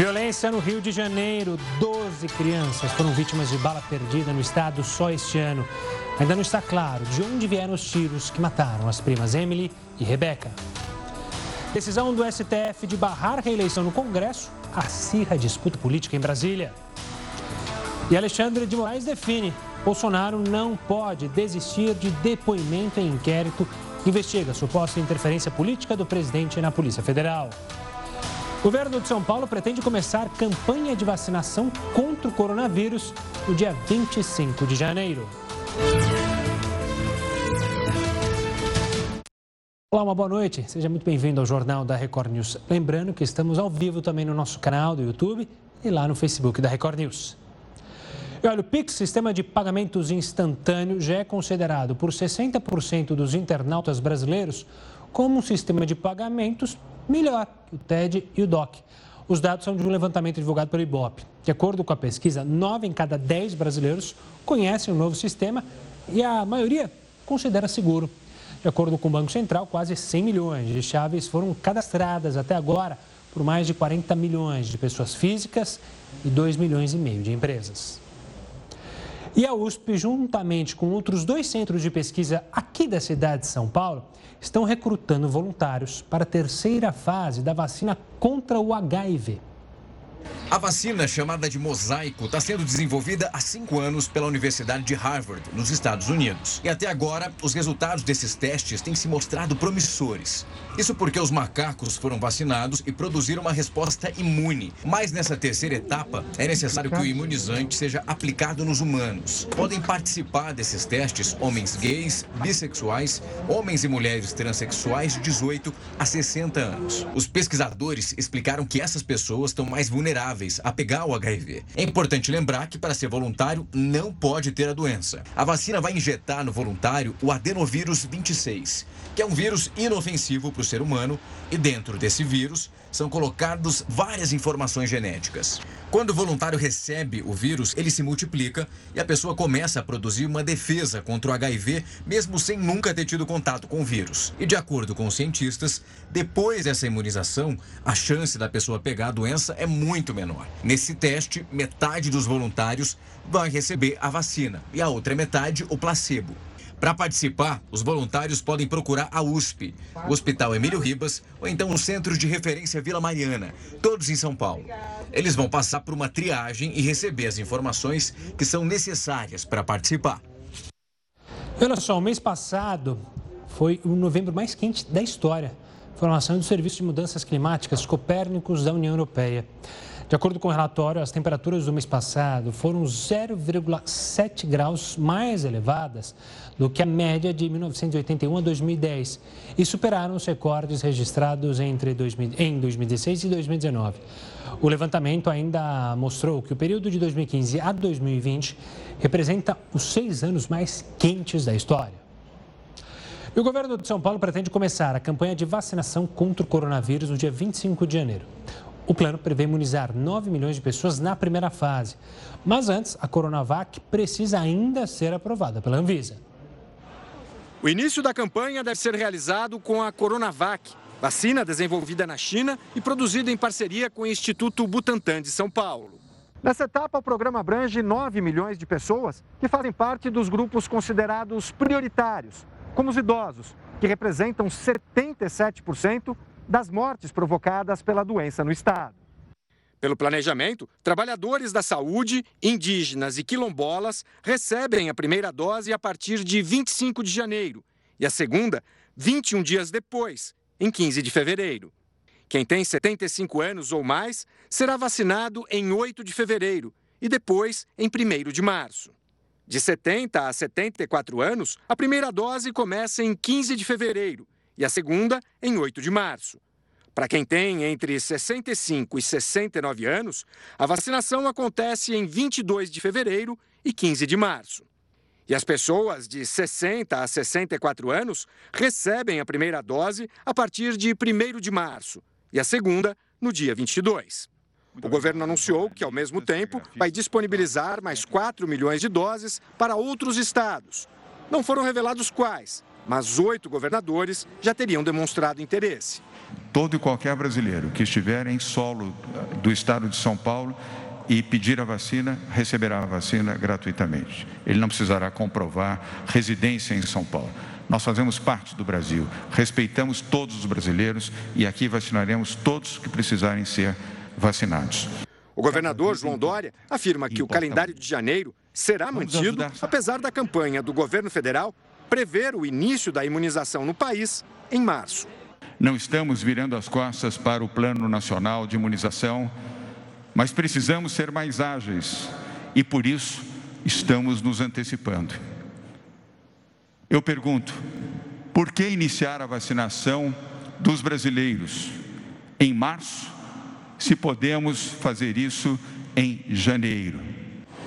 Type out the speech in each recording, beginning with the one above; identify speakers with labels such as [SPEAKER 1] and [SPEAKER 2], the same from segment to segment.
[SPEAKER 1] Violência no Rio de Janeiro. 12 crianças foram vítimas de bala perdida no estado só este ano. Ainda não está claro de onde vieram os tiros que mataram as primas Emily e Rebeca. Decisão do STF de barrar reeleição no Congresso acirra a disputa política em Brasília. E Alexandre de Moraes define: Bolsonaro não pode desistir de depoimento em inquérito que investiga suposta interferência política do presidente na Polícia Federal. O governo de São Paulo pretende começar campanha de vacinação contra o coronavírus no dia 25 de janeiro. Olá, uma boa noite. Seja muito bem-vindo ao Jornal da Record News. Lembrando que estamos ao vivo também no nosso canal do YouTube e lá no Facebook da Record News. E olha, o Pix, sistema de pagamentos instantâneo, já é considerado por 60% dos internautas brasileiros como um sistema de pagamentos melhor que o TED e o DOC. Os dados são de um levantamento divulgado pelo IBOP. De acordo com a pesquisa, 9 em cada 10 brasileiros conhecem o novo sistema e a maioria considera seguro. De acordo com o Banco Central, quase 100 milhões de chaves foram cadastradas até agora por mais de 40 milhões de pessoas físicas e 2 milhões e meio de empresas. E a USP, juntamente com outros dois centros de pesquisa aqui da cidade de São Paulo, estão recrutando voluntários para a terceira fase da vacina contra o HIV.
[SPEAKER 2] A vacina, chamada de Mosaico, está sendo desenvolvida há cinco anos pela Universidade de Harvard, nos Estados Unidos. E até agora, os resultados desses testes têm se mostrado promissores. Isso porque os macacos foram vacinados e produziram uma resposta imune. Mas nessa terceira etapa, é necessário que o imunizante seja aplicado nos humanos. Podem participar desses testes homens gays, bissexuais, homens e mulheres transexuais de 18 a 60 anos. Os pesquisadores explicaram que essas pessoas estão mais vulneráveis a pegar o HIV. É importante lembrar que para ser voluntário não pode ter a doença. A vacina vai injetar no voluntário o adenovírus 26, que é um vírus inofensivo para o ser humano, e dentro desse vírus são colocados várias informações genéticas. Quando o voluntário recebe o vírus, ele se multiplica e a pessoa começa a produzir uma defesa contra o HIV, mesmo sem nunca ter tido contato com o vírus. E de acordo com os cientistas, depois dessa imunização, a chance da pessoa pegar a doença é muito menor. Nesse teste, metade dos voluntários vai receber a vacina e a outra metade o placebo. Para participar, os voluntários podem procurar a USP, o Hospital Emílio Ribas ou então o Centro de Referência Vila Mariana, todos em São Paulo. Eles vão passar por uma triagem e receber as informações que são necessárias para participar.
[SPEAKER 1] Olha só, o mês passado foi o novembro mais quente da história. Informação do Serviço de Mudanças Climáticas Copérnicos da União Europeia. De acordo com o relatório, as temperaturas do mês passado foram 0,7 graus mais elevadas do que a média de 1981 a 2010 e superaram os recordes registrados entre 2000, em 2016 e 2019. O levantamento ainda mostrou que o período de 2015 a 2020 representa os seis anos mais quentes da história. E o governo de São Paulo pretende começar a campanha de vacinação contra o coronavírus no dia 25 de janeiro. O plano prevê imunizar 9 milhões de pessoas na primeira fase. Mas antes, a Coronavac precisa ainda ser aprovada pela Anvisa.
[SPEAKER 3] O início da campanha deve ser realizado com a Coronavac, vacina desenvolvida na China e produzida em parceria com o Instituto Butantan de São Paulo. Nessa etapa, o programa abrange 9 milhões de pessoas que fazem parte dos grupos considerados prioritários, como os idosos, que representam 77% das mortes provocadas pela doença no estado. Pelo planejamento, trabalhadores da saúde, indígenas e quilombolas recebem a primeira dose a partir de 25 de janeiro e a segunda 21 dias depois, em 15 de fevereiro. Quem tem 75 anos ou mais será vacinado em 8 de fevereiro e depois em 1 de março. De 70 a 74 anos, a primeira dose começa em 15 de fevereiro e a segunda em 8 de março. Para quem tem entre 65 e 69 anos, a vacinação acontece em 22 de fevereiro e 15 de março. E as pessoas de 60 a 64 anos recebem a primeira dose a partir de 1 de março e a segunda no dia 22. O governo anunciou que, ao mesmo tempo, vai disponibilizar mais 4 milhões de doses para outros estados. Não foram revelados quais, mas oito governadores já teriam demonstrado interesse.
[SPEAKER 4] Todo e qualquer brasileiro que estiver em solo do estado de São Paulo e pedir a vacina, receberá a vacina gratuitamente. Ele não precisará comprovar residência em São Paulo. Nós fazemos parte do Brasil, respeitamos todos os brasileiros e aqui vacinaremos todos que precisarem ser vacinados.
[SPEAKER 3] O governador João Dória afirma que o calendário de janeiro será mantido, apesar da campanha do governo federal prever o início da imunização no país em março.
[SPEAKER 4] Não estamos virando as costas para o Plano Nacional de Imunização mas precisamos ser mais ágeis e por isso estamos nos antecipando. Eu pergunto, por que iniciar a vacinação dos brasileiros em março, se podemos fazer isso em janeiro?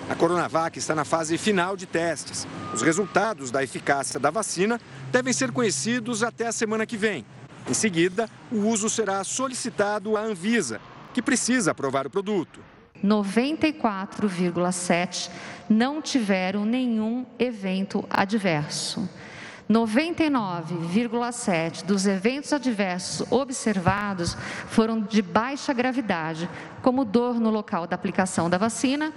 [SPEAKER 3] A Coronavac está na fase final de testes. Os resultados da eficácia da vacina devem ser conhecidos até a semana que vem. Em seguida, o uso será solicitado à Anvisa, que precisa aprovar o produto.
[SPEAKER 5] 94,7 não tiveram nenhum evento adverso. 99,7 dos eventos adversos observados foram de baixa gravidade, como dor no local da aplicação da vacina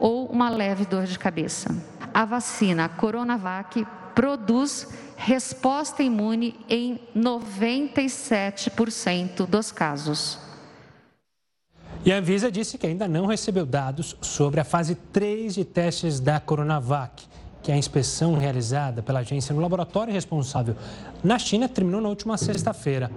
[SPEAKER 5] ou uma leve dor de cabeça. A vacina Coronavac produz resposta imune em 97% dos casos.
[SPEAKER 1] E a Anvisa disse que ainda não recebeu dados sobre a fase 3 de testes da Coronavac, que é a inspeção realizada pela agência no laboratório responsável na China terminou na última sexta-feira.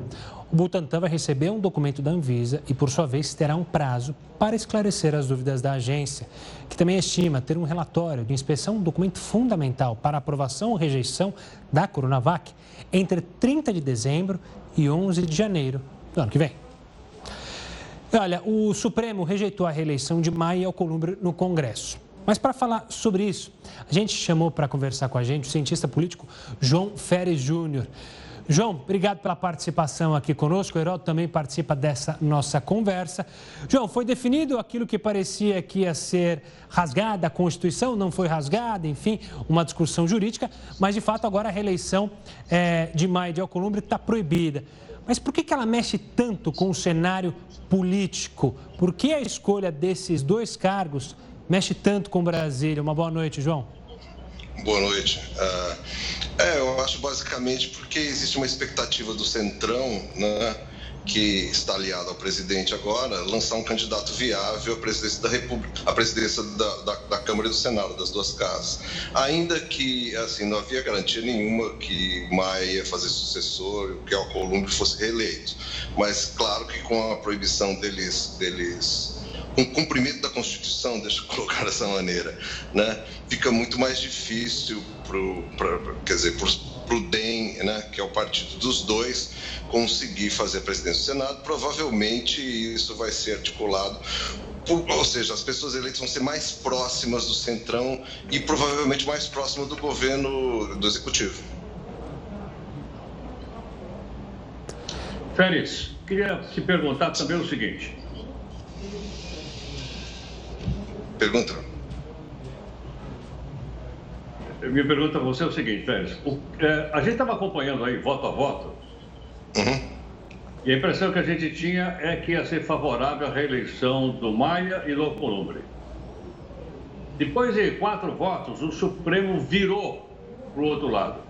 [SPEAKER 1] O Butantan vai receber um documento da Anvisa e, por sua vez, terá um prazo para esclarecer as dúvidas da agência, que também estima ter um relatório de inspeção, um documento fundamental para aprovação ou rejeição da Coronavac entre 30 de dezembro e 11 de janeiro do ano que vem. Olha, o Supremo rejeitou a reeleição de Maia Alcolumbre no Congresso. Mas para falar sobre isso, a gente chamou para conversar com a gente o cientista político João Férez Júnior. João, obrigado pela participação aqui conosco. O Heródoto também participa dessa nossa conversa. João, foi definido aquilo que parecia que ia ser rasgada, a Constituição não foi rasgada, enfim, uma discussão jurídica, mas de fato agora a reeleição é, de Maia de Alcolumbre está proibida. Mas por que, que ela mexe tanto com o cenário político? Por que a escolha desses dois cargos mexe tanto com Brasília? Uma boa noite, João.
[SPEAKER 6] Boa noite. Uh, é, eu acho basicamente porque existe uma expectativa do Centrão, né? que está aliado ao presidente agora, lançar um candidato viável à presidência da República, à presidência da, da, da, Câmara e do Senado, das duas casas. Ainda que, assim, não havia garantia nenhuma que Maia ia fazer sucessor, que Alcolumbre fosse reeleito. Mas, claro que com a proibição deles, deles o cumprimento da Constituição, deixa eu colocar dessa maneira, né, fica muito mais difícil, pro, pra, quer dizer, para o DEM, né, que é o partido dos dois, conseguir fazer a presidência do Senado. Provavelmente isso vai ser articulado ou seja, as pessoas eleitas vão ser mais próximas do centrão e provavelmente mais próximas do governo do executivo.
[SPEAKER 7] Félix, queria te perguntar também o seguinte:
[SPEAKER 6] Pergunta.
[SPEAKER 7] Minha pergunta a você é o seguinte, Félix. O, é, a gente estava acompanhando aí voto a voto. Uhum. E a impressão que a gente tinha é que ia ser favorável à reeleição do Maia e do Alcolumbre. Depois de quatro votos, o Supremo virou para o outro lado.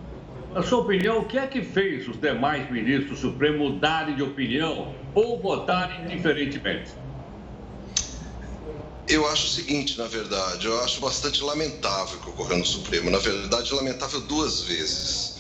[SPEAKER 7] Na sua opinião, o que é que fez os demais ministros do Supremo mudarem de opinião ou votarem diferentemente?
[SPEAKER 6] Eu acho o seguinte, na verdade, eu acho bastante lamentável o que ocorreu no Supremo. Na verdade, lamentável duas vezes.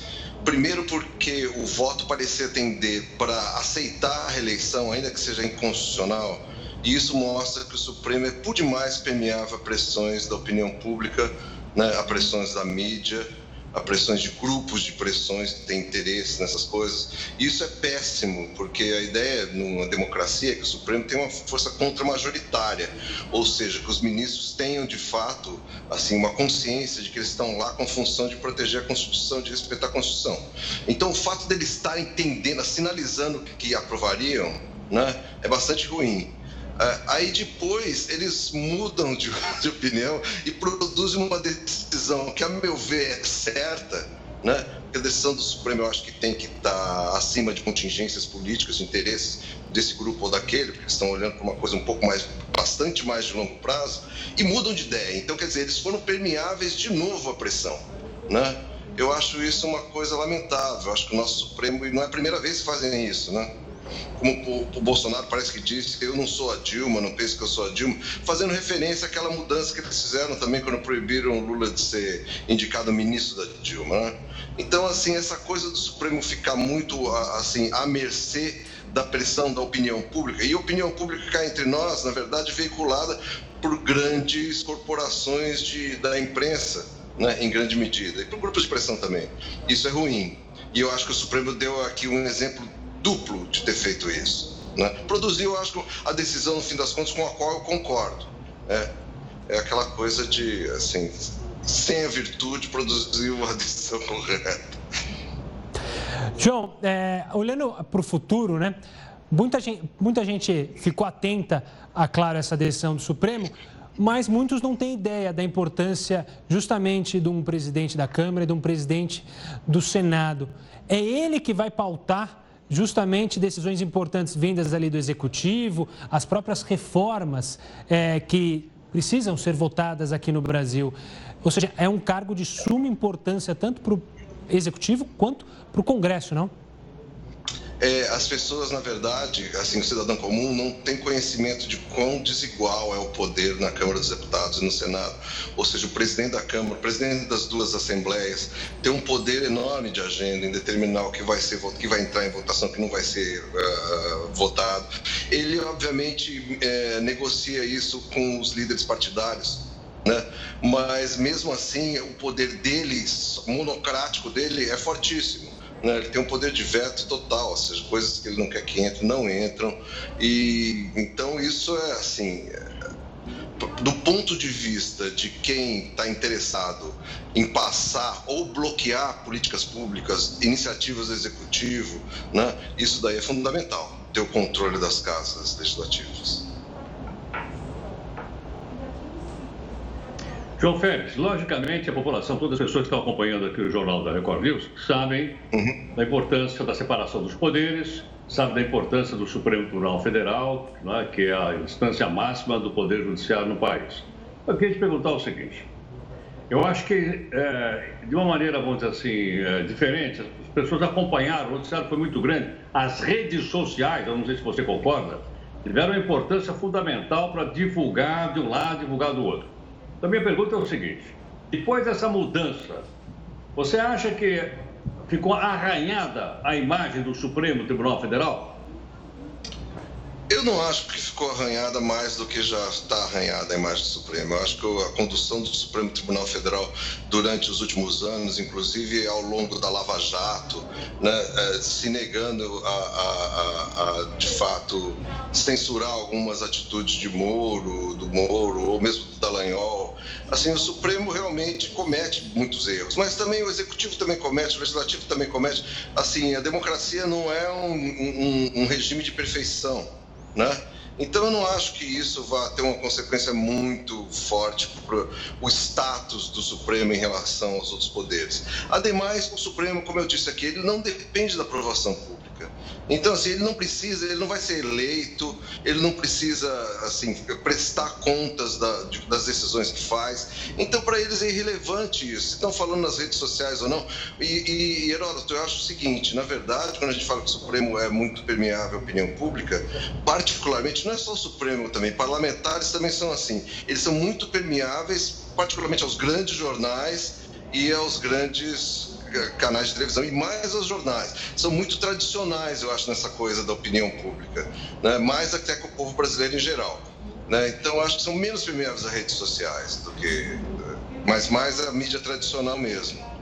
[SPEAKER 6] Primeiro, porque o voto parecia tender para aceitar a reeleição, ainda que seja inconstitucional, e isso mostra que o Supremo é por demais permeável a pressões da opinião pública, né, a pressões da mídia a pressões de grupos de pressões que têm interesse nessas coisas. E isso é péssimo, porque a ideia numa democracia é que o Supremo tem uma força contra-majoritária, ou seja, que os ministros tenham de fato assim uma consciência de que eles estão lá com função de proteger a Constituição, de respeitar a Constituição. Então, o fato deles estarem entendendo, sinalizando que aprovariam, né, é bastante ruim. É, aí depois eles mudam de, de, opinião e produzem uma decisão que, a meu ver, é certa, né? a decisão do Supremo eu acho que tem que estar acima de contingências políticas, interesses desse grupo ou daquele, porque estão olhando para uma coisa um pouco mais, bastante mais de longo prazo, e mudam de ideia. Então, quer dizer, eles foram permeáveis de novo à pressão, né? Eu acho isso uma coisa lamentável. Eu acho que o nosso Supremo, e não é a primeira vez que fazem isso, né? Como o, Bolsonaro parece que disse eu não sou a Dilma, não penso que eu sou a Dilma, fazendo referência àquela mudança que eles fizeram também quando proibiram o Lula de ser indicado ministro da Dilma. Né? Então, assim, essa coisa do Supremo ficar muito assim à mercê da pressão da opinião pública, e a opinião pública cá entre nós, na verdade, veiculada por grandes corporações de, da imprensa, né, em grande medida, e por grupos de pressão também. Isso é ruim. E eu acho que o Supremo deu aqui um exemplo duplo de ter feito isso. Né? Produziu, acho, a decisão, no fim das contas, com a qual eu concordo. É, é aquela coisa de, assim, sem a virtude, produziu a decisão correta.
[SPEAKER 1] João, é, olhando para o futuro, né? Muita gente, muita gente ficou atenta a, claro, essa decisão do Supremo, mas muitos não têm ideia da importância justamente de um presidente da Câmara e de um presidente do Senado. É ele que vai pautar justamente decisões importantes vindas ali do Executivo, as próprias reformas é, que precisam ser votadas aqui no Brasil. Ou seja, é um cargo de suma importância tanto para o Executivo quanto para o Congresso, não?
[SPEAKER 6] É, as pessoas, na verdade, assim, o cidadão comum não tem conhecimento de quão desigual é o poder na Câmara dos Deputados e no Senado. Ou seja, o presidente da Câmara, o presidente das duas assembleias, tem um poder enorme de agenda em determinar o que vai ser, que vai entrar em votação, que não vai ser uh, votado. Ele, obviamente, é, negocia isso com os líderes partidários. Né? Mas mesmo assim, o poder dele, monocrático dele, é fortíssimo né, ele tem um poder de veto total, ou seja, coisas que ele não quer que entrem, não entram. E então isso é assim, do ponto de vista de quem está interessado em passar ou bloquear políticas públicas, iniciativas do executivo, né, isso daí é fundamental, ter o controle das casas legislativas.
[SPEAKER 7] João Félix, logicamente a população, todas as pessoas que estão acompanhando aqui o Jornal da Record News, sabem uhum. da importância da separação dos poderes, sabem da importância do Supremo Tribunal Federal, né, que é a instância máxima do Poder Judiciário no país. Eu queria te perguntar o seguinte, eu acho que, é, de uma maneira, vamos dizer assim, é, diferente, as pessoas acompanharam, o noticiário foi muito grande, as redes sociais, eu não sei se você concorda, tiveram uma importância fundamental para divulgar de um lado, divulgar do outro. Então, minha pergunta é o seguinte: depois dessa mudança, você acha que ficou arranhada a imagem do Supremo Tribunal Federal?
[SPEAKER 6] Eu não acho que ficou arranhada mais do que já está arranhada a imagem do Supremo. Eu acho que a condução do Supremo Tribunal Federal durante os últimos anos, inclusive ao longo da Lava Jato, né, é, se negando a, a, a, de fato, censurar algumas atitudes de Moro, do Moro, ou mesmo do Dallagnol. Assim, o Supremo realmente comete muitos erros, mas também o Executivo também comete, o Legislativo também comete. Assim, a democracia não é um, um, um regime de perfeição né? Então eu não acho que isso vá ter uma consequência muito forte para o status do Supremo em relação aos outros poderes. Ademais, o Supremo, como eu disse aqui, ele não depende da aprovação pública. Então, assim, ele não precisa, ele não vai ser eleito, ele não precisa, assim, prestar contas da, de, das decisões que faz. Então, para eles é irrelevante isso. Estão falando nas redes sociais ou não. E, e, Heródoto, eu acho o seguinte: na verdade, quando a gente fala que o Supremo é muito permeável à opinião pública, particularmente, não é só o Supremo também, parlamentares também são assim. Eles são muito permeáveis, particularmente aos grandes jornais e aos grandes canais de televisão e mais os jornais. São muito tradicionais, eu acho, nessa coisa da opinião pública, né? mais até que o povo brasileiro em geral. Né? Então, acho que são menos permeáveis às redes sociais do que. mas mais a mídia tradicional mesmo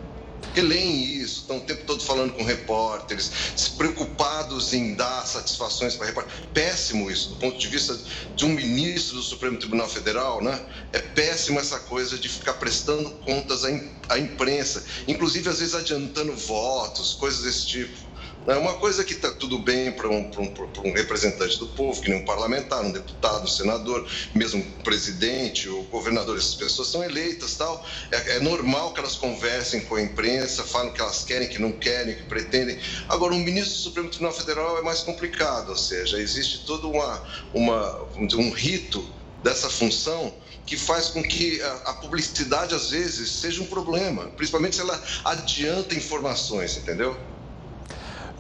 [SPEAKER 6] que leem isso, estão o tempo todo falando com repórteres, preocupados em dar satisfações para repórteres. Péssimo isso, do ponto de vista de um ministro do Supremo Tribunal Federal, né? É péssimo essa coisa de ficar prestando contas à imprensa, inclusive às vezes adiantando votos, coisas desse tipo. É uma coisa que está tudo bem para um, um, um, representante do povo, que nem um parlamentar, um deputado, um senador, mesmo presidente ou governador, essas pessoas são eleitas tal. É, é, normal que elas conversem com a imprensa, falem o que elas querem, que não querem, que pretendem. Agora, um ministro do Supremo Tribunal Federal é mais complicado, ou seja, existe todo uma, uma, um rito dessa função que faz com que a, publicidade, às vezes, seja um problema, principalmente se ela adianta informações, entendeu?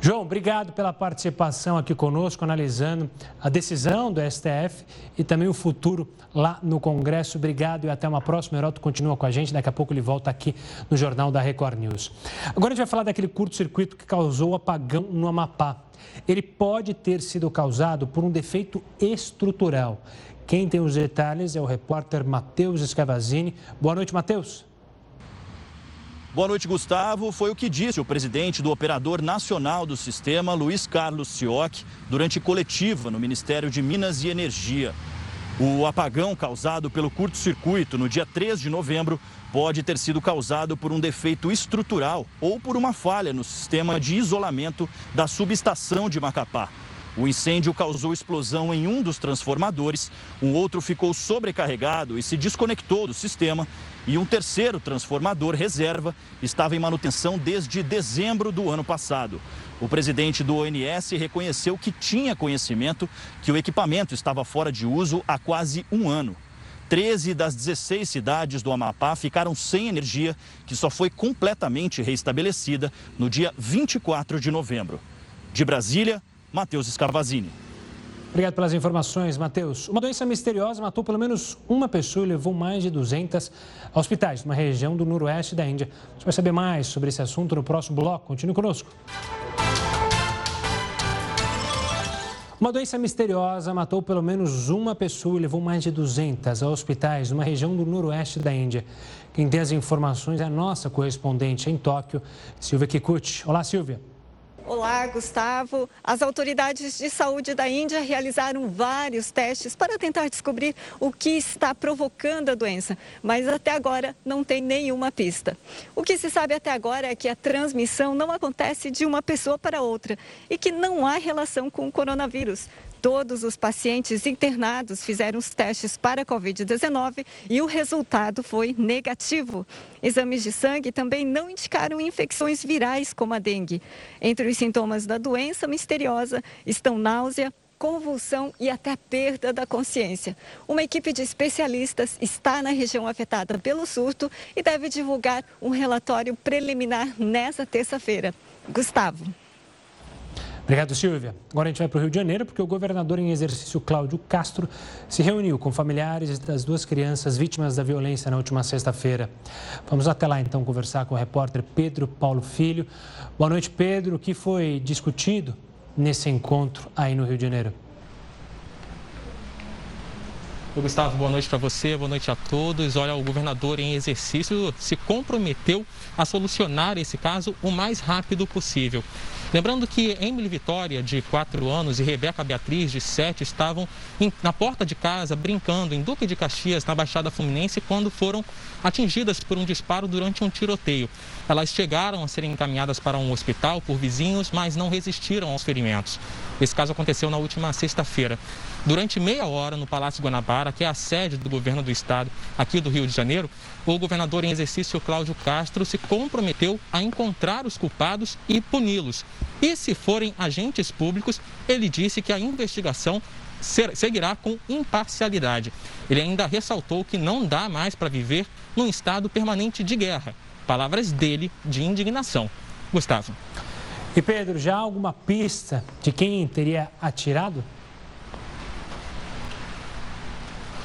[SPEAKER 1] João, obrigado pela participação aqui conosco, analisando a decisão do STF e também o futuro lá no Congresso. Obrigado e até uma próxima. O Heroto continua com a gente, daqui a pouco ele volta aqui no Jornal da Record News. Agora a gente vai falar daquele curto-circuito que causou apagão no Amapá. Ele pode ter sido causado por um defeito estrutural. Quem tem os detalhes é o repórter Matheus Escavazini. Boa noite, Matheus.
[SPEAKER 8] Boa noite, Gustavo. Foi o que disse o presidente do Operador Nacional do Sistema, Luiz Carlos Sioc, durante coletiva no Ministério de Minas e Energia. O apagão causado pelo curto-circuito no dia 3 de novembro pode ter sido causado por um defeito estrutural ou por uma falha no sistema de isolamento da subestação de Macapá. O incêndio causou explosão em um dos transformadores, um outro ficou sobrecarregado e se desconectou do sistema, e um terceiro transformador reserva estava em manutenção desde dezembro do ano passado. O presidente do ONS reconheceu que tinha conhecimento que o equipamento estava fora de uso há quase um ano. 13 das 16 cidades do Amapá ficaram sem energia, que só foi completamente restabelecida no dia 24 de novembro. De Brasília, Matheus Escavazini.
[SPEAKER 1] Obrigado pelas informações, Matheus. Uma doença misteriosa matou pelo menos uma pessoa e levou mais de 200 hospitais numa região do noroeste da Índia. Você vai saber mais sobre esse assunto no próximo bloco. Continue conosco. Uma doença misteriosa matou pelo menos uma pessoa e levou mais de 200 a hospitais numa região do noroeste da Índia. Quem tem as informações é a nossa correspondente em Tóquio, Silvia Kikuchi. Olá, Silvia.
[SPEAKER 9] Olá, Gustavo. As autoridades de saúde da Índia realizaram vários testes para tentar descobrir o que está provocando a doença, mas até agora não tem nenhuma pista. O que se sabe até agora é que a transmissão não acontece de uma pessoa para outra e que não há relação com o coronavírus. Todos os pacientes internados fizeram os testes para a Covid-19 e o resultado foi negativo. Exames de sangue também não indicaram infecções virais como a dengue. Entre os sintomas da doença misteriosa estão náusea, convulsão e até perda da consciência. Uma equipe de especialistas está na região afetada pelo surto e deve divulgar um relatório preliminar nesta terça-feira. Gustavo.
[SPEAKER 1] Obrigado, Silvia. Agora a gente vai para o Rio de Janeiro, porque o governador em exercício Cláudio Castro se reuniu com familiares das duas crianças vítimas da violência na última sexta-feira. Vamos até lá então conversar com o repórter Pedro Paulo Filho. Boa noite, Pedro. O que foi discutido nesse encontro aí no Rio de Janeiro?
[SPEAKER 10] Oi, Gustavo, boa noite para você, boa noite a todos. Olha, o governador em exercício se comprometeu a solucionar esse caso o mais rápido possível. Lembrando que Emily Vitória, de 4 anos, e Rebeca Beatriz, de 7, estavam em, na porta de casa brincando em Duque de Caxias, na Baixada Fluminense, quando foram atingidas por um disparo durante um tiroteio. Elas chegaram a serem encaminhadas para um hospital por vizinhos, mas não resistiram aos ferimentos. Esse caso aconteceu na última sexta-feira. Durante meia hora, no Palácio Guanabara, que é a sede do governo do estado aqui do Rio de Janeiro, o governador em exercício Cláudio Castro se comprometeu a encontrar os culpados e puni-los. E se forem agentes públicos, ele disse que a investigação seguirá com imparcialidade. Ele ainda ressaltou que não dá mais para viver num estado permanente de guerra. Palavras dele de indignação. Gustavo.
[SPEAKER 1] E Pedro, já há alguma pista de quem teria atirado?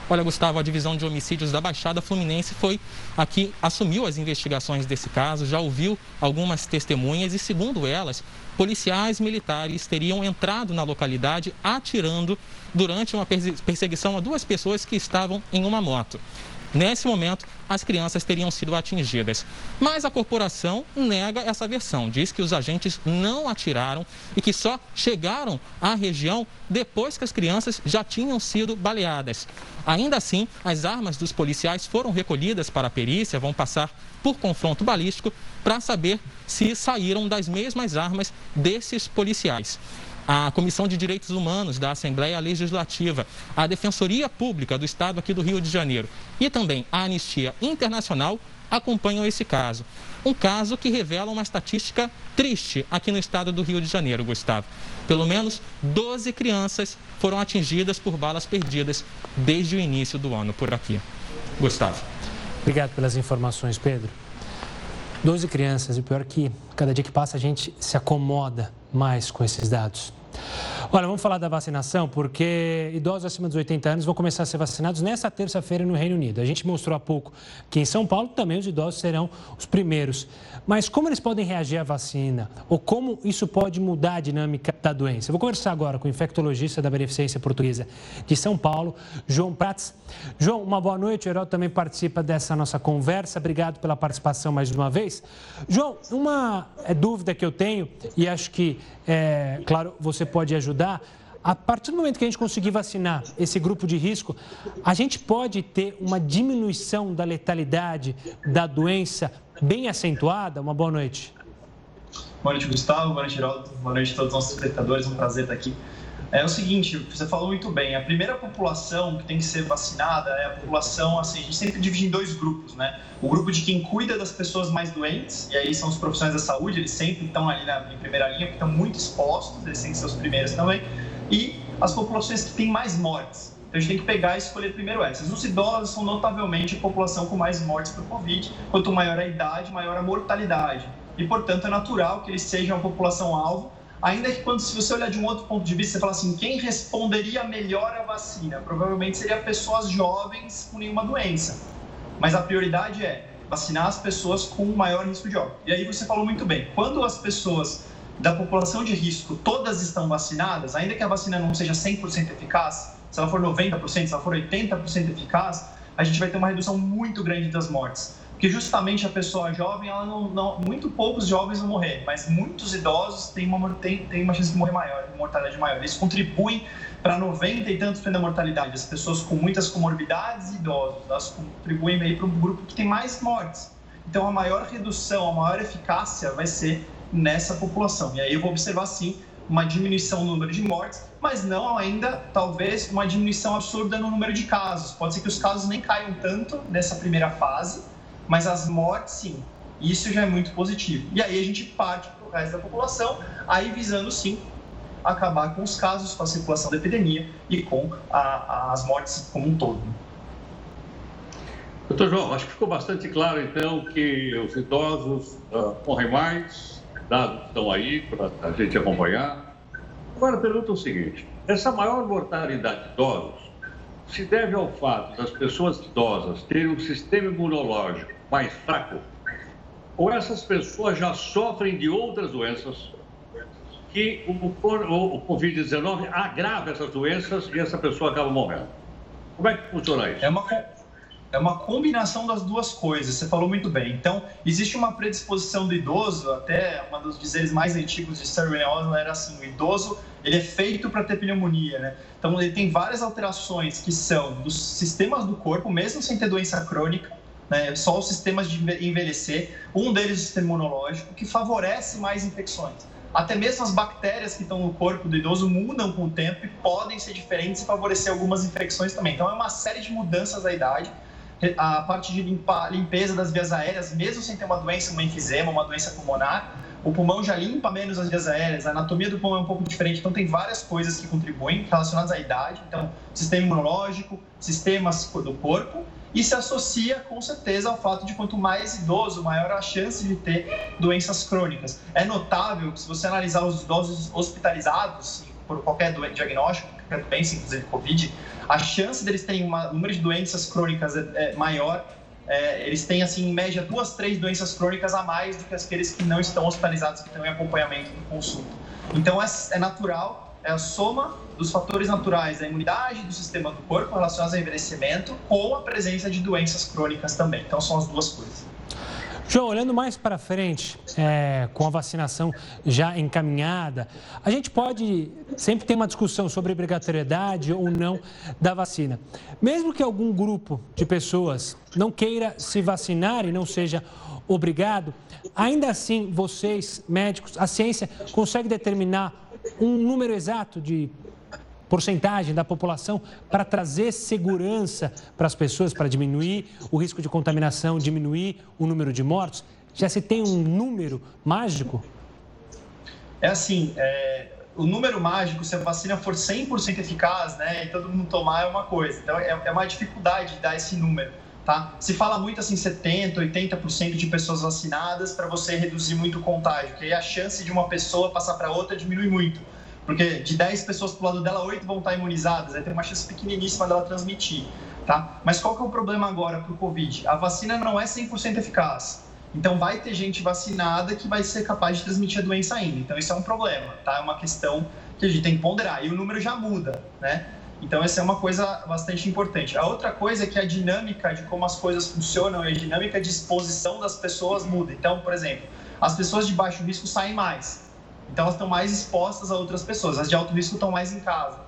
[SPEAKER 10] Olha, Gustavo, a divisão de homicídios da Baixada Fluminense foi a que assumiu as investigações desse caso, já ouviu algumas testemunhas e, segundo elas, policiais militares teriam entrado na localidade atirando durante uma perseguição a duas pessoas que estavam em uma moto. Nesse momento, as crianças teriam sido atingidas. Mas a corporação nega essa versão, diz que os agentes não atiraram e que só chegaram à região depois que as crianças já tinham sido baleadas. Ainda assim, as armas dos policiais foram recolhidas para a perícia, vão passar por confronto balístico para saber se saíram das mesmas armas desses policiais a Comissão de Direitos Humanos da Assembleia Legislativa, a Defensoria Pública do Estado aqui do Rio de Janeiro e também a Anistia Internacional acompanham esse caso. Um caso que revela uma estatística triste aqui no estado do Rio de Janeiro, Gustavo. Pelo menos 12 crianças foram atingidas por balas perdidas desde o início do ano por aqui. Gustavo.
[SPEAKER 1] Obrigado pelas informações, Pedro. 12 crianças, e pior que cada dia que passa a gente se acomoda mais com esses dados. Olha, vamos falar da vacinação, porque idosos acima dos 80 anos vão começar a ser vacinados nessa terça-feira no Reino Unido. A gente mostrou há pouco que em São Paulo também os idosos serão os primeiros. Mas como eles podem reagir à vacina? Ou como isso pode mudar a dinâmica da doença? Eu vou conversar agora com o infectologista da Beneficência Portuguesa de São Paulo, João Prats. João, uma boa noite. O Herói também participa dessa nossa conversa. Obrigado pela participação mais uma vez. João, uma é, dúvida que eu tenho, e acho que, é, claro, você pode ajudar. A partir do momento que a gente conseguir vacinar esse grupo de risco, a gente pode ter uma diminuição da letalidade da doença bem acentuada? Uma boa noite.
[SPEAKER 11] Boa noite, Gustavo. Boa noite, Geraldo. Boa noite a todos os nossos espectadores. Um prazer estar aqui. É o seguinte, você falou muito bem, a primeira população que tem que ser vacinada é a população, assim, a gente sempre divide em dois grupos, né? O grupo de quem cuida das pessoas mais doentes, e aí são os profissionais da saúde, eles sempre estão ali na, em primeira linha, porque estão muito expostos, eles têm que ser os primeiros também, e as populações que têm mais mortes. Então a gente tem que pegar e escolher primeiro essas. Os idosos são notavelmente a população com mais mortes por Covid, quanto maior a idade, maior a mortalidade. E, portanto, é natural que eles sejam a população alvo Ainda que quando, se você olhar de um outro ponto de vista, você fala assim, quem responderia melhor à vacina? Provavelmente seria pessoas jovens com nenhuma doença. Mas a prioridade é vacinar as pessoas com maior risco de óbito. E aí você falou muito bem, quando as pessoas da população de risco todas estão vacinadas, ainda que a vacina não seja 100% eficaz, se ela for 90%, se ela for 80% eficaz, a gente vai ter uma redução muito grande das mortes que justamente a pessoa jovem, ela não, não, muito poucos jovens vão morrer, mas muitos idosos têm uma, têm, têm uma chance de morrer maior, de mortalidade maior. Eles contribuem para 90 e tantos da mortalidade. As pessoas com muitas comorbidades e idosos, elas contribuem aí para um grupo que tem mais mortes. Então, a maior redução, a maior eficácia vai ser nessa população. E aí eu vou observar, sim, uma diminuição no número de mortes, mas não ainda, talvez, uma diminuição absurda no número de casos. Pode ser que os casos nem caiam tanto nessa primeira fase, mas as mortes, sim. Isso já é muito positivo. E aí a gente parte para o resto da população, aí visando, sim, acabar com os casos, com a circulação da epidemia e com a, as mortes como um todo.
[SPEAKER 7] Doutor João, acho que ficou bastante claro, então, que os idosos uh, morrem mais, dados estão aí para a gente acompanhar. Agora, pergunta o seguinte: essa maior mortalidade de idosos se deve ao fato das pessoas idosas terem um sistema imunológico mais fraco, ou essas pessoas já sofrem de outras doenças que o, o, o Covid-19 agrava essas doenças e essa pessoa acaba morrendo. Como é que funciona isso?
[SPEAKER 11] É uma, é uma combinação das duas coisas, você falou muito bem. Então, existe uma predisposição do idoso, até um dos dizeres mais antigos de Sir Osler era assim, o idoso ele é feito para ter pneumonia, né? Então, ele tem várias alterações que são dos sistemas do corpo, mesmo sem ter doença crônica, né? Só os sistemas de envelhecer. Um deles o sistema imunológico, que favorece mais infecções. Até mesmo as bactérias que estão no corpo do idoso mudam com o tempo e podem ser diferentes e favorecer algumas infecções também. Então, é uma série de mudanças da idade. A parte de limpeza das vias aéreas, mesmo sem ter uma doença, um enfisema, uma doença pulmonar, o pulmão já limpa menos as vias aéreas, a anatomia do pulmão é um pouco diferente, então tem várias coisas que contribuem relacionadas à idade. Então, sistema imunológico, sistemas do corpo e se associa com certeza ao fato de quanto mais idoso, maior a chance de ter doenças crônicas. É notável que se você analisar os idosos hospitalizados por qualquer diagnóstico, qualquer doença, inclusive Covid, a chance deles terem um número de doenças crônicas é, é maior. É, eles têm, assim, em média, duas, três doenças crônicas a mais do que aqueles que não estão hospitalizados, que estão em acompanhamento no consulta. Então, é, é natural é a soma dos fatores naturais da imunidade do sistema do corpo relacionados ao envelhecimento com a presença de doenças crônicas também. Então, são as duas coisas.
[SPEAKER 1] João, olhando mais para frente, é, com a vacinação já encaminhada, a gente pode sempre ter uma discussão sobre obrigatoriedade ou não da vacina. Mesmo que algum grupo de pessoas não queira se vacinar e não seja obrigado, ainda assim, vocês, médicos, a ciência consegue determinar um número exato de porcentagem da população para trazer segurança para as pessoas, para diminuir o risco de contaminação, diminuir o número de mortos? Já se tem um número mágico?
[SPEAKER 11] É assim, é, o número mágico, se a vacina for 100% eficaz, né, e todo mundo tomar é uma coisa. Então, é, é uma dificuldade dar esse número, tá? Se fala muito assim, 70%, 80% de pessoas vacinadas para você reduzir muito o contágio, que aí a chance de uma pessoa passar para outra diminui muito. Porque de 10 pessoas pro lado dela, 8 vão estar imunizadas, aí tem uma chance pequeniníssima dela transmitir, tá? Mas qual que é o problema agora pro Covid? A vacina não é 100% eficaz. Então vai ter gente vacinada que vai ser capaz de transmitir a doença ainda. Então isso é um problema, tá? É uma questão que a gente tem que ponderar. E o número já muda, né? Então essa é uma coisa bastante importante. A outra coisa é que a dinâmica de como as coisas funcionam e a dinâmica de exposição das pessoas muda. Então, por exemplo, as pessoas de baixo risco saem mais. Então elas estão mais expostas a outras pessoas. As de alto risco estão mais em casa.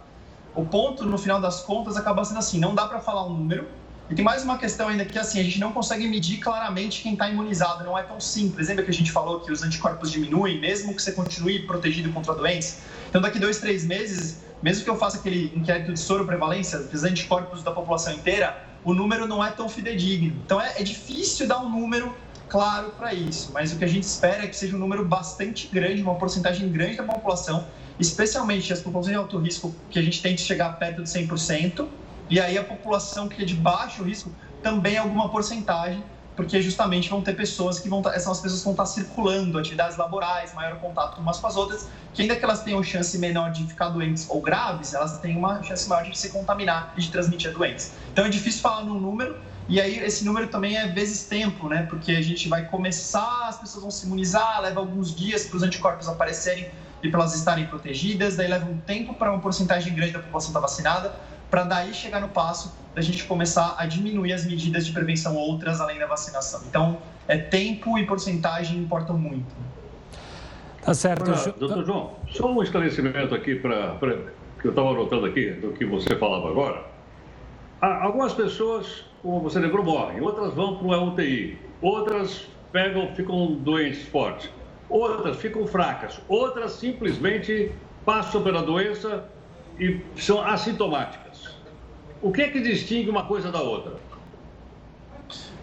[SPEAKER 11] O ponto, no final das contas, acaba sendo assim: não dá para falar um número. E tem mais uma questão ainda que assim, a gente não consegue medir claramente quem está imunizado, não é tão simples. Lembra que a gente falou que os anticorpos diminuem, mesmo que você continue protegido contra a doença? Então, daqui dois, três meses, mesmo que eu faça aquele inquérito de soro prevalência, dos anticorpos da população inteira, o número não é tão fidedigno. Então, é, é difícil dar um número claro para isso, mas o que a gente espera é que seja um número bastante grande, uma porcentagem grande da população, especialmente as populações de alto risco, que a gente tente chegar perto de 100%, e aí a população que é de baixo risco também alguma porcentagem, porque justamente vão ter pessoas que vão estar, tá, são as pessoas que vão estar circulando, atividades laborais, maior contato umas com as outras, que ainda que elas tenham chance menor de ficar doentes ou graves, elas têm uma chance maior de se contaminar e de transmitir a doença. Então é difícil falar num número, e aí esse número também é vezes tempo, né? Porque a gente vai começar, as pessoas vão se imunizar, leva alguns dias para os anticorpos aparecerem e para elas estarem protegidas, daí leva um tempo para uma porcentagem grande da população estar tá vacinada, para daí chegar no passo da gente começar a diminuir as medidas de prevenção outras além da vacinação. Então, é tempo e porcentagem importam muito.
[SPEAKER 1] Tá certo.
[SPEAKER 7] Agora, doutor João, só um esclarecimento aqui para que eu estava anotando aqui do que você falava agora. Algumas pessoas como você lembrou, morrem. Outras vão para o UTI. Outras pegam, ficam doentes fortes. Outras ficam fracas. Outras simplesmente passam pela doença e são assintomáticas. O que é que distingue uma coisa da outra?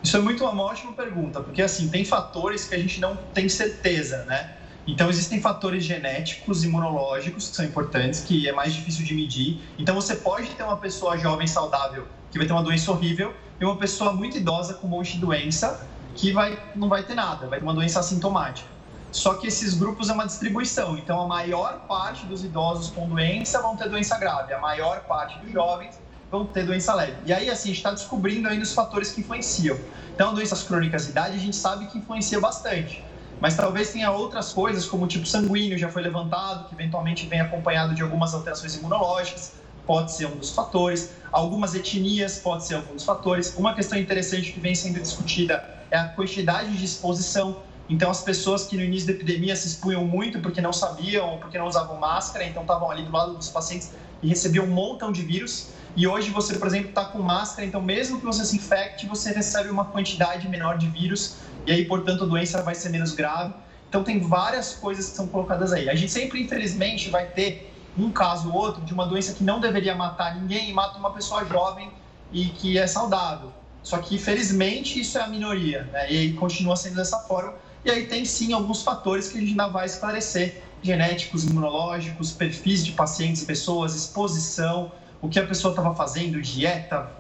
[SPEAKER 11] Isso é muito uma ótima pergunta, porque assim, tem fatores que a gente não tem certeza, né? Então, existem fatores genéticos, imunológicos, que são importantes, que é mais difícil de medir. Então, você pode ter uma pessoa jovem saudável que vai ter uma doença horrível e uma pessoa muito idosa com um monte de doença que vai, não vai ter nada, vai ter uma doença assintomática. Só que esses grupos é uma distribuição. Então, a maior parte dos idosos com doença vão ter doença grave, a maior parte dos jovens vão ter doença leve. E aí, assim, a gente está descobrindo ainda os fatores que influenciam. Então, doenças crônicas e idade, a gente sabe que influencia bastante. Mas talvez tenha outras coisas, como o tipo sanguíneo já foi levantado, que eventualmente vem acompanhado de algumas alterações imunológicas, pode ser um dos fatores. Algumas etnias pode ser alguns fatores. Uma questão interessante que vem sendo discutida é a quantidade de exposição. Então, as pessoas que no início da epidemia se expunham muito porque não sabiam ou porque não usavam máscara, então estavam ali do lado dos pacientes e recebiam um montão de vírus. E hoje você, por exemplo, está com máscara, então mesmo que você se infecte, você recebe uma quantidade menor de vírus e aí, portanto, a doença vai ser menos grave. Então, tem várias coisas que são colocadas aí. A gente sempre, infelizmente, vai ter um caso ou outro de uma doença que não deveria matar ninguém e mata uma pessoa jovem e que é saudável. Só que, felizmente, isso é a minoria, né? E continua sendo dessa forma. E aí tem sim alguns fatores que a gente ainda vai esclarecer: genéticos, imunológicos, perfis de pacientes, pessoas, exposição, o que a pessoa estava fazendo, dieta,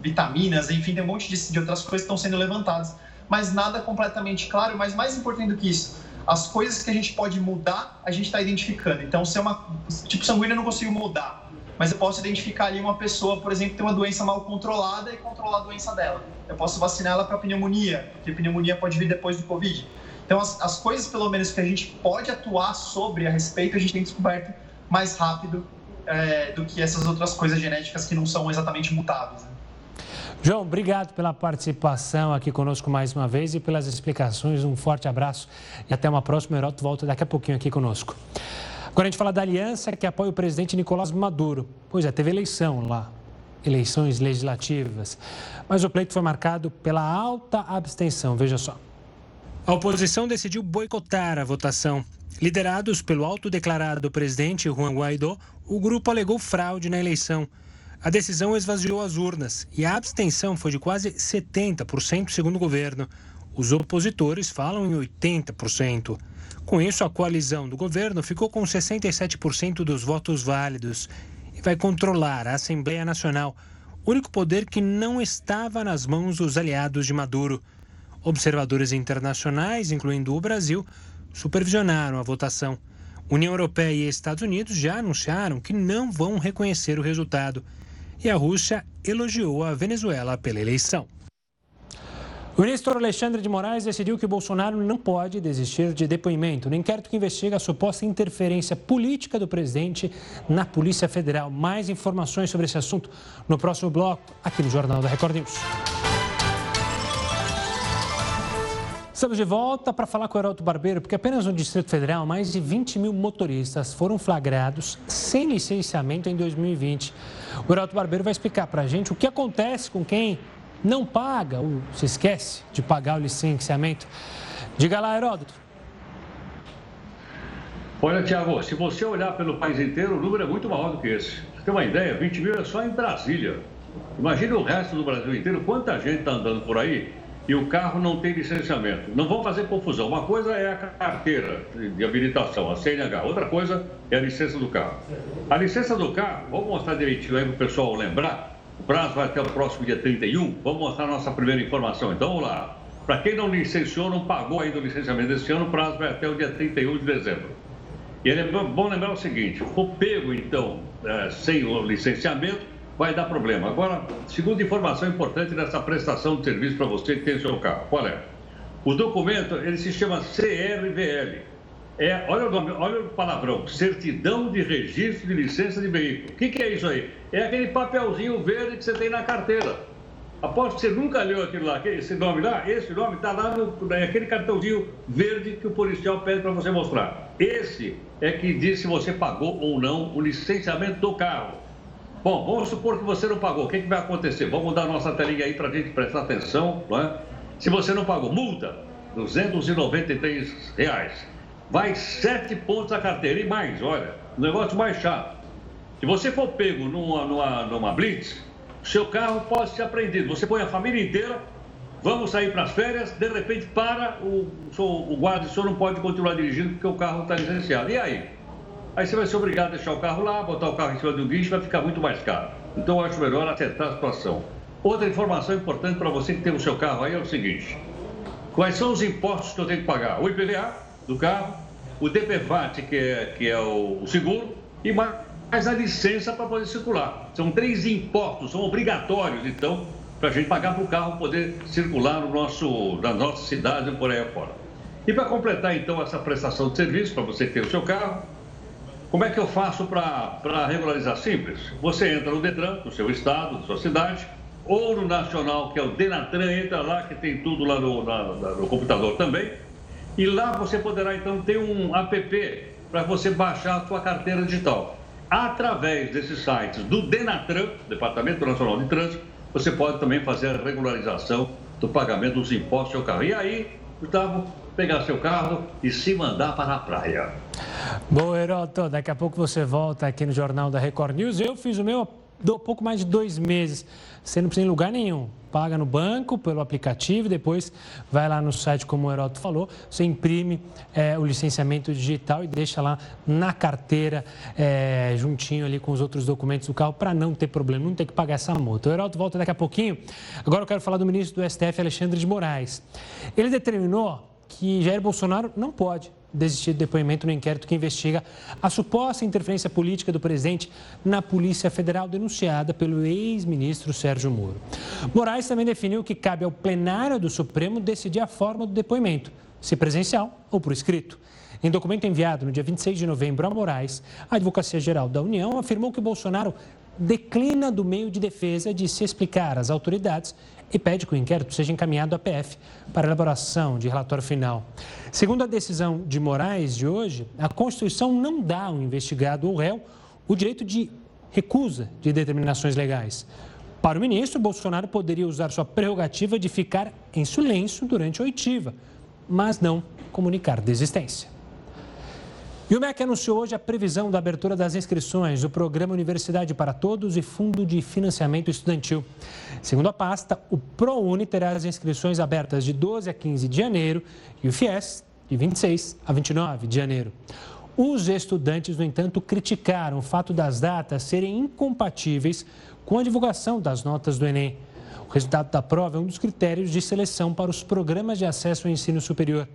[SPEAKER 11] vitaminas, enfim, tem um monte de, de outras coisas que estão sendo levantadas mas nada completamente claro. Mas mais importante do que isso, as coisas que a gente pode mudar, a gente está identificando. Então, se é uma tipo sanguíneo, eu não consigo mudar, mas eu posso identificar ali uma pessoa, por exemplo, que tem uma doença mal controlada e controlar a doença dela. Eu posso vacinar ela para pneumonia, porque pneumonia pode vir depois do Covid. Então, as, as coisas, pelo menos, que a gente pode atuar sobre a respeito, a gente tem descoberto mais rápido é, do que essas outras coisas genéticas que não são exatamente mutáveis. Né?
[SPEAKER 1] João, obrigado pela participação aqui conosco mais uma vez e pelas explicações. Um forte abraço e até uma próxima. O Heroto volta daqui a pouquinho aqui conosco. Agora a gente fala da aliança que apoia o presidente Nicolás Maduro. Pois é, teve eleição lá, eleições legislativas, mas o pleito foi marcado pela alta abstenção. Veja só. A oposição decidiu boicotar a votação. Liderados pelo autodeclarado presidente Juan Guaidó, o grupo alegou fraude na eleição. A decisão esvaziou as urnas e a abstenção foi de quase 70%, segundo o governo. Os opositores falam em 80%. Com isso, a coalizão do governo ficou com 67% dos votos válidos e vai controlar a Assembleia Nacional, único poder que não estava nas mãos dos aliados de Maduro. Observadores internacionais, incluindo o Brasil, supervisionaram a votação. União Europeia e Estados Unidos já anunciaram que não vão reconhecer o resultado e a Rússia elogiou a Venezuela pela eleição. O ministro Alexandre de Moraes decidiu que Bolsonaro não pode desistir de depoimento no inquérito que investiga a suposta interferência política do presidente na Polícia Federal. Mais informações sobre esse assunto no próximo bloco, aqui no Jornal da Record News. Estamos de volta para falar com o Heraldo Barbeiro, porque apenas no Distrito Federal, mais de 20 mil motoristas foram flagrados sem licenciamento em 2020. O Heraldo Barbeiro vai explicar para a gente o que acontece com quem não paga ou se esquece de pagar o licenciamento. Diga lá, Heródoto.
[SPEAKER 7] Olha, Tiago, se você olhar pelo país inteiro, o número é muito maior do que esse. Você tem uma ideia? 20 mil é só em Brasília. Imagina o resto do Brasil inteiro, quanta gente está andando por aí e o carro não tem licenciamento. Não vão fazer confusão. Uma coisa é a carteira de habilitação, a CNH. Outra coisa é a licença do carro. A licença do carro, vamos mostrar direitinho aí para o pessoal lembrar. O prazo vai até o próximo dia 31. Vamos mostrar a nossa primeira informação. Então, vamos lá. Para quem não licenciou, não pagou ainda o licenciamento desse ano, o prazo vai até o dia 31 de dezembro. E é bom lembrar o seguinte: for pego, então, é, sem o licenciamento, vai dar problema. Agora, segunda informação importante nessa prestação de serviço para você que tem seu carro. Qual é? O documento, ele se chama CRVL. É, olha o nome, olha o palavrão, certidão de registro de licença de veículo. O que, que é isso aí? É aquele papelzinho verde que você tem na carteira. Aposto que você nunca leu aquilo lá, esse nome lá, esse nome está lá no é aquele cartãozinho verde que o policial pede para você mostrar. Esse é que diz se você pagou ou não o licenciamento do carro. Bom, vamos supor que você não pagou. O que, que vai acontecer? Vamos dar a nossa telinha aí para a gente prestar atenção. Não é? Se você não pagou, multa, 293 reais. Vai sete pontos a carteira e mais, olha, o negócio mais chato. Se você for pego numa, numa, numa blitz, seu carro pode ser apreendido. Você põe a família inteira, vamos sair para as férias, de repente para, o, o guarda, o senhor não pode continuar dirigindo porque o carro está licenciado. E aí? Aí você vai ser obrigado a deixar o carro lá, botar o carro em cima do guincho, vai ficar muito mais caro. Então eu acho melhor acertar a situação. Outra informação importante para você que tem o seu carro aí é o seguinte: quais são os impostos que eu tenho que pagar? O IPVA do carro, o DPVAT, que é, que é o seguro, e mais a licença para poder circular. São três impostos, são obrigatórios, então, para a gente pagar para o carro poder circular no nosso, na nossa cidade e por aí afora. E para completar, então, essa prestação de serviço, para você ter o seu carro, como é que eu faço para regularizar? Simples. Você entra no Detran, do seu estado, da sua cidade, ou no nacional, que é o Denatran, entra lá, que tem tudo lá no, na, no computador também. E lá você poderá então ter um app para você baixar a sua carteira digital. Através desses sites do Denatran, Departamento Nacional de Trânsito, você pode também fazer a regularização do pagamento dos impostos seu carro. E aí, Gustavo, pegar seu carro e se mandar para a praia.
[SPEAKER 1] Bom, Heroto, daqui a pouco você volta aqui no Jornal da Record News. Eu fiz o meu há pouco mais de dois meses. Você não precisa em lugar nenhum. Paga no banco, pelo aplicativo, depois vai lá no site, como o Heroto falou, você imprime é, o licenciamento digital e deixa lá na carteira, é, juntinho ali com os outros documentos do carro, para não ter problema, não ter que pagar essa multa. O Heroto volta daqui a pouquinho. Agora eu quero falar do ministro do STF, Alexandre de Moraes. Ele determinou que Jair Bolsonaro não pode desistir do depoimento no inquérito que investiga a suposta interferência política do presidente na Polícia Federal denunciada pelo ex-ministro Sérgio Moro. Moraes também definiu que cabe ao plenário do Supremo decidir a forma do depoimento, se presencial ou por escrito. Em documento enviado no dia 26 de novembro a Moraes, a Advocacia Geral da União afirmou que Bolsonaro declina do meio de defesa de se explicar às autoridades e pede que o inquérito seja encaminhado à PF para elaboração de relatório final. Segundo a decisão de Moraes de hoje, a Constituição não dá ao investigado ou réu o direito de recusa de determinações legais. Para o ministro, Bolsonaro poderia usar sua prerrogativa de ficar em silêncio durante a oitiva, mas não comunicar desistência. E o MEC anunciou hoje a previsão da abertura das inscrições do programa Universidade para Todos e Fundo de Financiamento Estudantil. Segundo a pasta, o ProUni terá as inscrições abertas de 12 a 15 de janeiro e o FIES de 26 a 29 de janeiro. Os estudantes, no entanto, criticaram o fato das datas serem incompatíveis com a divulgação das notas do Enem. O resultado da prova é um dos critérios de seleção para os programas de acesso ao ensino superior.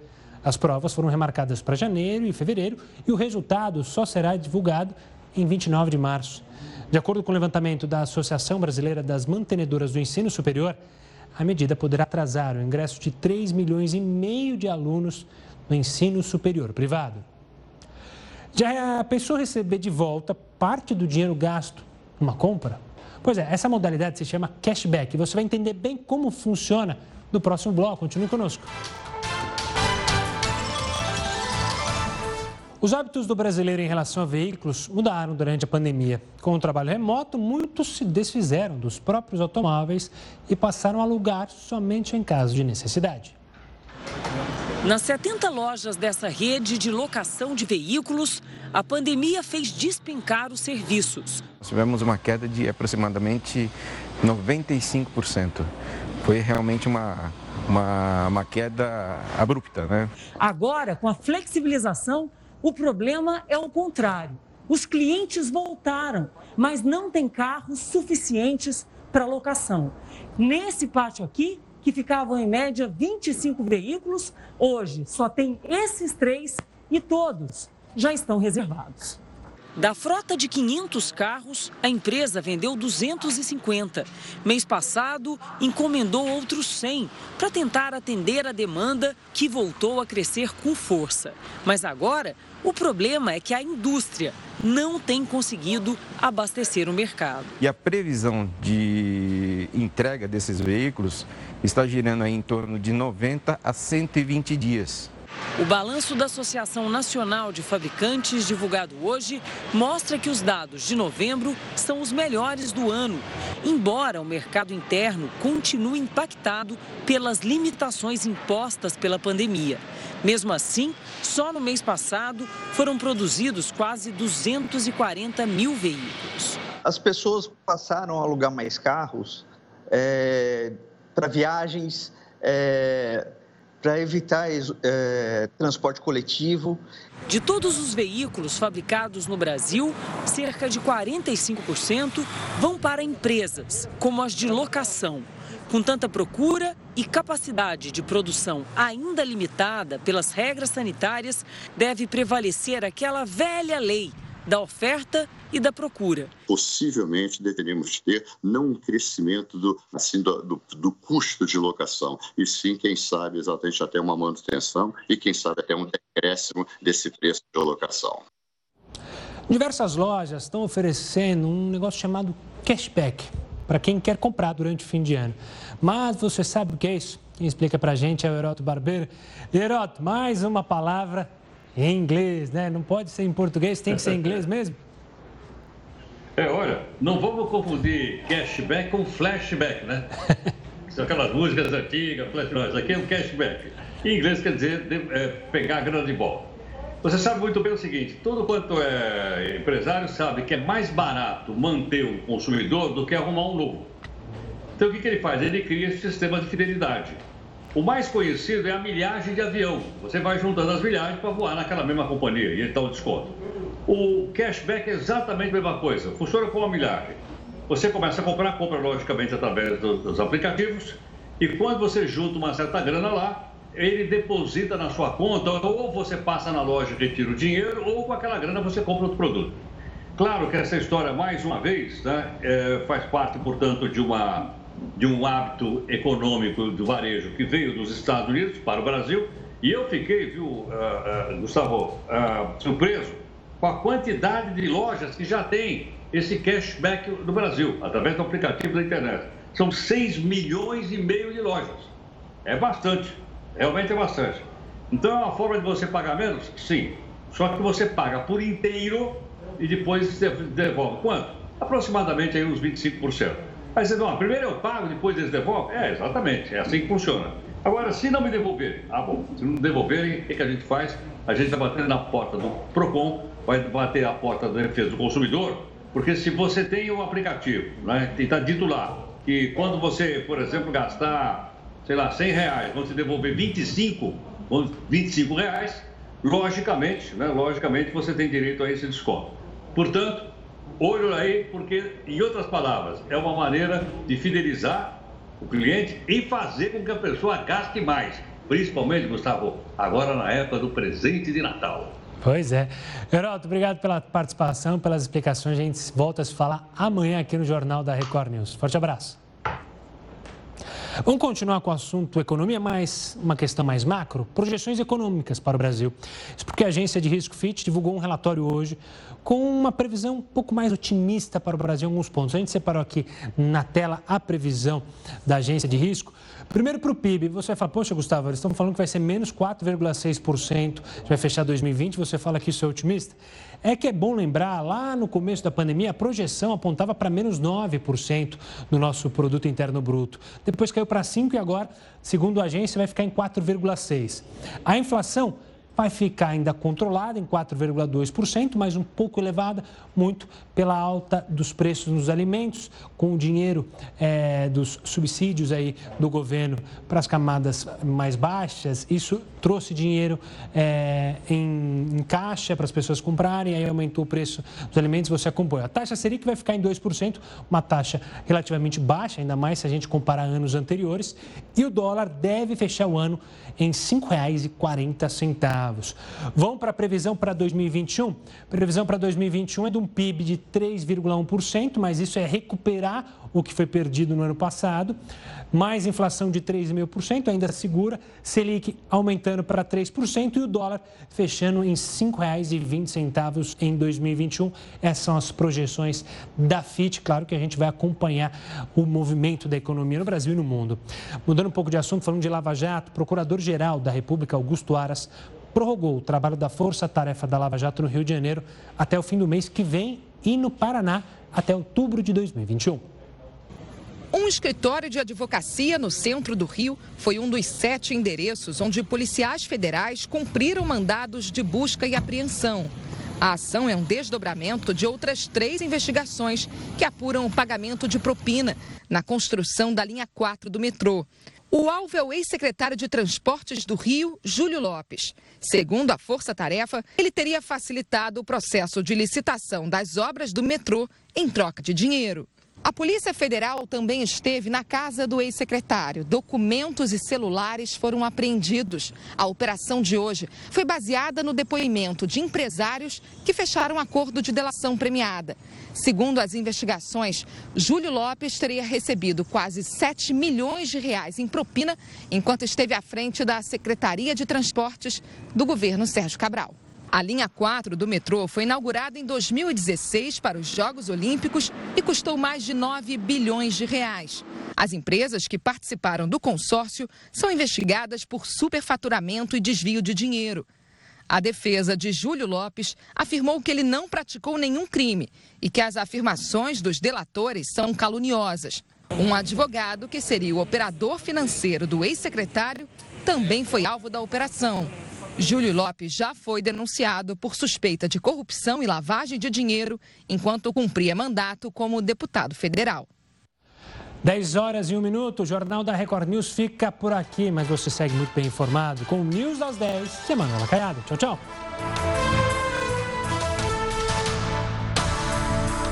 [SPEAKER 1] As provas foram remarcadas para janeiro e fevereiro e o resultado só será divulgado em 29 de março. De acordo com o levantamento da Associação Brasileira das Mantenedoras do Ensino Superior, a medida poderá atrasar o ingresso de 3 milhões e meio de alunos no ensino superior privado. Já a pessoa receber de volta parte do dinheiro gasto numa compra? Pois é, essa modalidade se chama cashback. Você vai entender bem como funciona no próximo bloco. Continue conosco. Os hábitos do brasileiro em relação a veículos mudaram durante a pandemia. Com o trabalho remoto, muitos se desfizeram dos próprios automóveis e passaram a alugar somente em caso de necessidade.
[SPEAKER 12] Nas 70 lojas dessa rede de locação de veículos, a pandemia fez despencar os serviços.
[SPEAKER 13] tivemos uma queda de aproximadamente 95%. Foi realmente uma, uma, uma queda abrupta, né?
[SPEAKER 12] Agora, com a flexibilização, o problema é o contrário. Os clientes voltaram, mas não tem carros suficientes para locação. Nesse pátio aqui, que ficavam em média 25 veículos, hoje só tem esses três e todos já estão reservados. Da frota de 500 carros, a empresa vendeu 250. Mês passado, encomendou outros 100 para tentar atender a demanda que voltou a crescer com força. Mas agora, o problema é que a indústria não tem conseguido abastecer o mercado.
[SPEAKER 13] E a previsão de entrega desses veículos está girando em torno de 90 a 120 dias.
[SPEAKER 12] O balanço da Associação Nacional de Fabricantes, divulgado hoje, mostra que os dados de novembro são os melhores do ano, embora o mercado interno continue impactado pelas limitações impostas pela pandemia. Mesmo assim, só no mês passado foram produzidos quase 240 mil veículos.
[SPEAKER 14] As pessoas passaram a alugar mais carros é, para viagens. É, para evitar é, transporte coletivo.
[SPEAKER 12] De todos os veículos fabricados no Brasil, cerca de 45% vão para empresas, como as de locação. Com tanta procura e capacidade de produção ainda limitada pelas regras sanitárias, deve prevalecer aquela velha lei da oferta e da procura.
[SPEAKER 15] Possivelmente deveríamos ter não um crescimento do, assim, do, do, do, custo de locação, e sim, quem sabe, exatamente até uma manutenção e quem sabe até um decréscimo desse preço de locação.
[SPEAKER 1] Diversas lojas estão oferecendo um negócio chamado cashback para quem quer comprar durante o fim de ano. Mas você sabe o que é isso? Quem explica para a gente é o Heroto Barbeiro. Heroto, mais uma palavra em inglês, né? Não pode ser em português, tem que ser em inglês mesmo?
[SPEAKER 7] É, olha, não vamos confundir cashback com flashback, né? São aquelas músicas antigas, flashback. Aqui é um cashback. Em inglês quer dizer é, pegar a grana de volta. Você sabe muito bem o seguinte: todo quanto é empresário sabe que é mais barato manter um consumidor do que arrumar um novo. Então o que, que ele faz? Ele cria esse sistema de fidelidade. O mais conhecido é a milhagem de avião. Você vai juntando as milhagens para voar naquela mesma companhia e então o desconto. O cashback é exatamente a mesma coisa, funciona como a milhagem. Você começa a comprar, compra logicamente através dos aplicativos, e quando você junta uma certa grana lá, ele deposita na sua conta, ou você passa na loja retira o dinheiro, ou com aquela grana você compra outro produto. Claro que essa história, mais uma vez, né, é, faz parte, portanto, de uma de um hábito econômico do varejo que veio dos Estados Unidos para o Brasil E eu fiquei, viu, uh, uh, Gustavo, uh, surpreso com a quantidade de lojas que já tem esse cashback no Brasil, através do aplicativo da internet. São 6 milhões e meio de lojas. É bastante, realmente é bastante. Então é uma forma de você pagar menos? Sim. Só que você paga por inteiro e depois devolve. Quanto? Aproximadamente aí uns 25%. Aí você não, primeiro eu pago, depois eles devolvem? É, exatamente, é assim que funciona. Agora, se não me devolverem, ah, bom, se não devolverem, o que, a gente faz? A gente está batendo na porta do PROCON, vai bater a porta da defesa do consumidor, porque se você tem um aplicativo, né, e está dito lá, que quando você, por exemplo, gastar, sei lá, 100 reais, vão te devolver 25, 25 reais, logicamente, né, logicamente você tem direito a esse desconto. Portanto, olho aí, porque, em outras palavras, é uma maneira de fidelizar o cliente e fazer com que a pessoa gaste mais. Principalmente, Gustavo, agora na época do presente de Natal.
[SPEAKER 1] Pois é. Geraldo, obrigado pela participação, pelas explicações. A gente volta a se falar amanhã aqui no Jornal da Record News. Forte abraço. Vamos continuar com o assunto economia, mas uma questão mais macro, projeções econômicas para o Brasil. Isso porque a agência de risco Fitch divulgou um relatório hoje com uma previsão um pouco mais otimista para o Brasil em alguns pontos. A gente separou aqui na tela a previsão da agência de risco. Primeiro para o PIB, você vai falar, poxa, Gustavo, eles estão falando que vai ser menos 4,6%, vai fechar 2020, você fala que isso é otimista? É que é bom lembrar, lá no começo da pandemia, a projeção apontava para menos 9% do nosso produto interno bruto. Depois caiu para 5% e agora, segundo a agência, vai ficar em 4,6%. A inflação vai ficar ainda controlada em 4,2%, mas um pouco elevada, muito pela alta dos preços nos alimentos, com o dinheiro é, dos subsídios aí do governo para as camadas mais baixas. Isso trouxe dinheiro é, em, em, caixa para as pessoas comprarem, aí aumentou o preço dos alimentos, você acompanha. A taxa Selic vai ficar em 2%, uma taxa relativamente baixa, ainda mais se a gente comparar anos anteriores, e o dólar deve fechar o ano em R$ 5,40. Vamos para a previsão para 2021? Previsão para 2021 é de um PIB de 3,1%, mas isso é recuperar o que foi perdido no ano passado mais inflação de 3,5%, ainda segura, Selic aumentando para 3% e o dólar fechando em R$ 5,20 em 2021. Essas são as projeções da FIT. Claro que a gente vai acompanhar o movimento da economia no Brasil e no mundo. Mudando um pouco de assunto, falando de Lava Jato, Procurador-Geral da República, Augusto Aras, prorrogou o trabalho da Força Tarefa da Lava Jato no Rio de Janeiro até o fim do mês que vem e no Paraná até outubro de 2021.
[SPEAKER 16] Um escritório de advocacia no centro do Rio foi um dos sete endereços onde policiais federais cumpriram mandados de busca e apreensão. A ação é um desdobramento de outras três investigações que apuram o pagamento de propina na construção da linha 4 do metrô. O alvo é o ex-secretário de Transportes do Rio, Júlio Lopes. Segundo a Força Tarefa, ele teria facilitado o processo de licitação das obras do metrô em troca de dinheiro. A Polícia Federal também esteve na casa do ex-secretário. Documentos e celulares foram apreendidos. A operação de hoje foi baseada no depoimento de empresários que fecharam acordo de delação premiada. Segundo as investigações, Júlio Lopes teria recebido quase 7 milhões de reais em propina enquanto esteve à frente da Secretaria de Transportes do governo Sérgio Cabral. A linha 4 do metrô foi inaugurada em 2016 para os Jogos Olímpicos e custou mais de 9 bilhões de reais. As empresas que participaram do consórcio são investigadas por superfaturamento e desvio de dinheiro. A defesa de Júlio Lopes afirmou que ele não praticou nenhum crime e que as afirmações dos delatores são caluniosas. Um advogado, que seria o operador financeiro do ex-secretário, também foi alvo da operação. Júlio Lopes já foi denunciado por suspeita de corrupção e lavagem de dinheiro enquanto cumpria mandato como deputado federal.
[SPEAKER 1] 10 horas e 1 minuto, o Jornal da Record News fica por aqui, mas você segue muito bem informado com o News das 10, Semana Caiado. Tchau, tchau.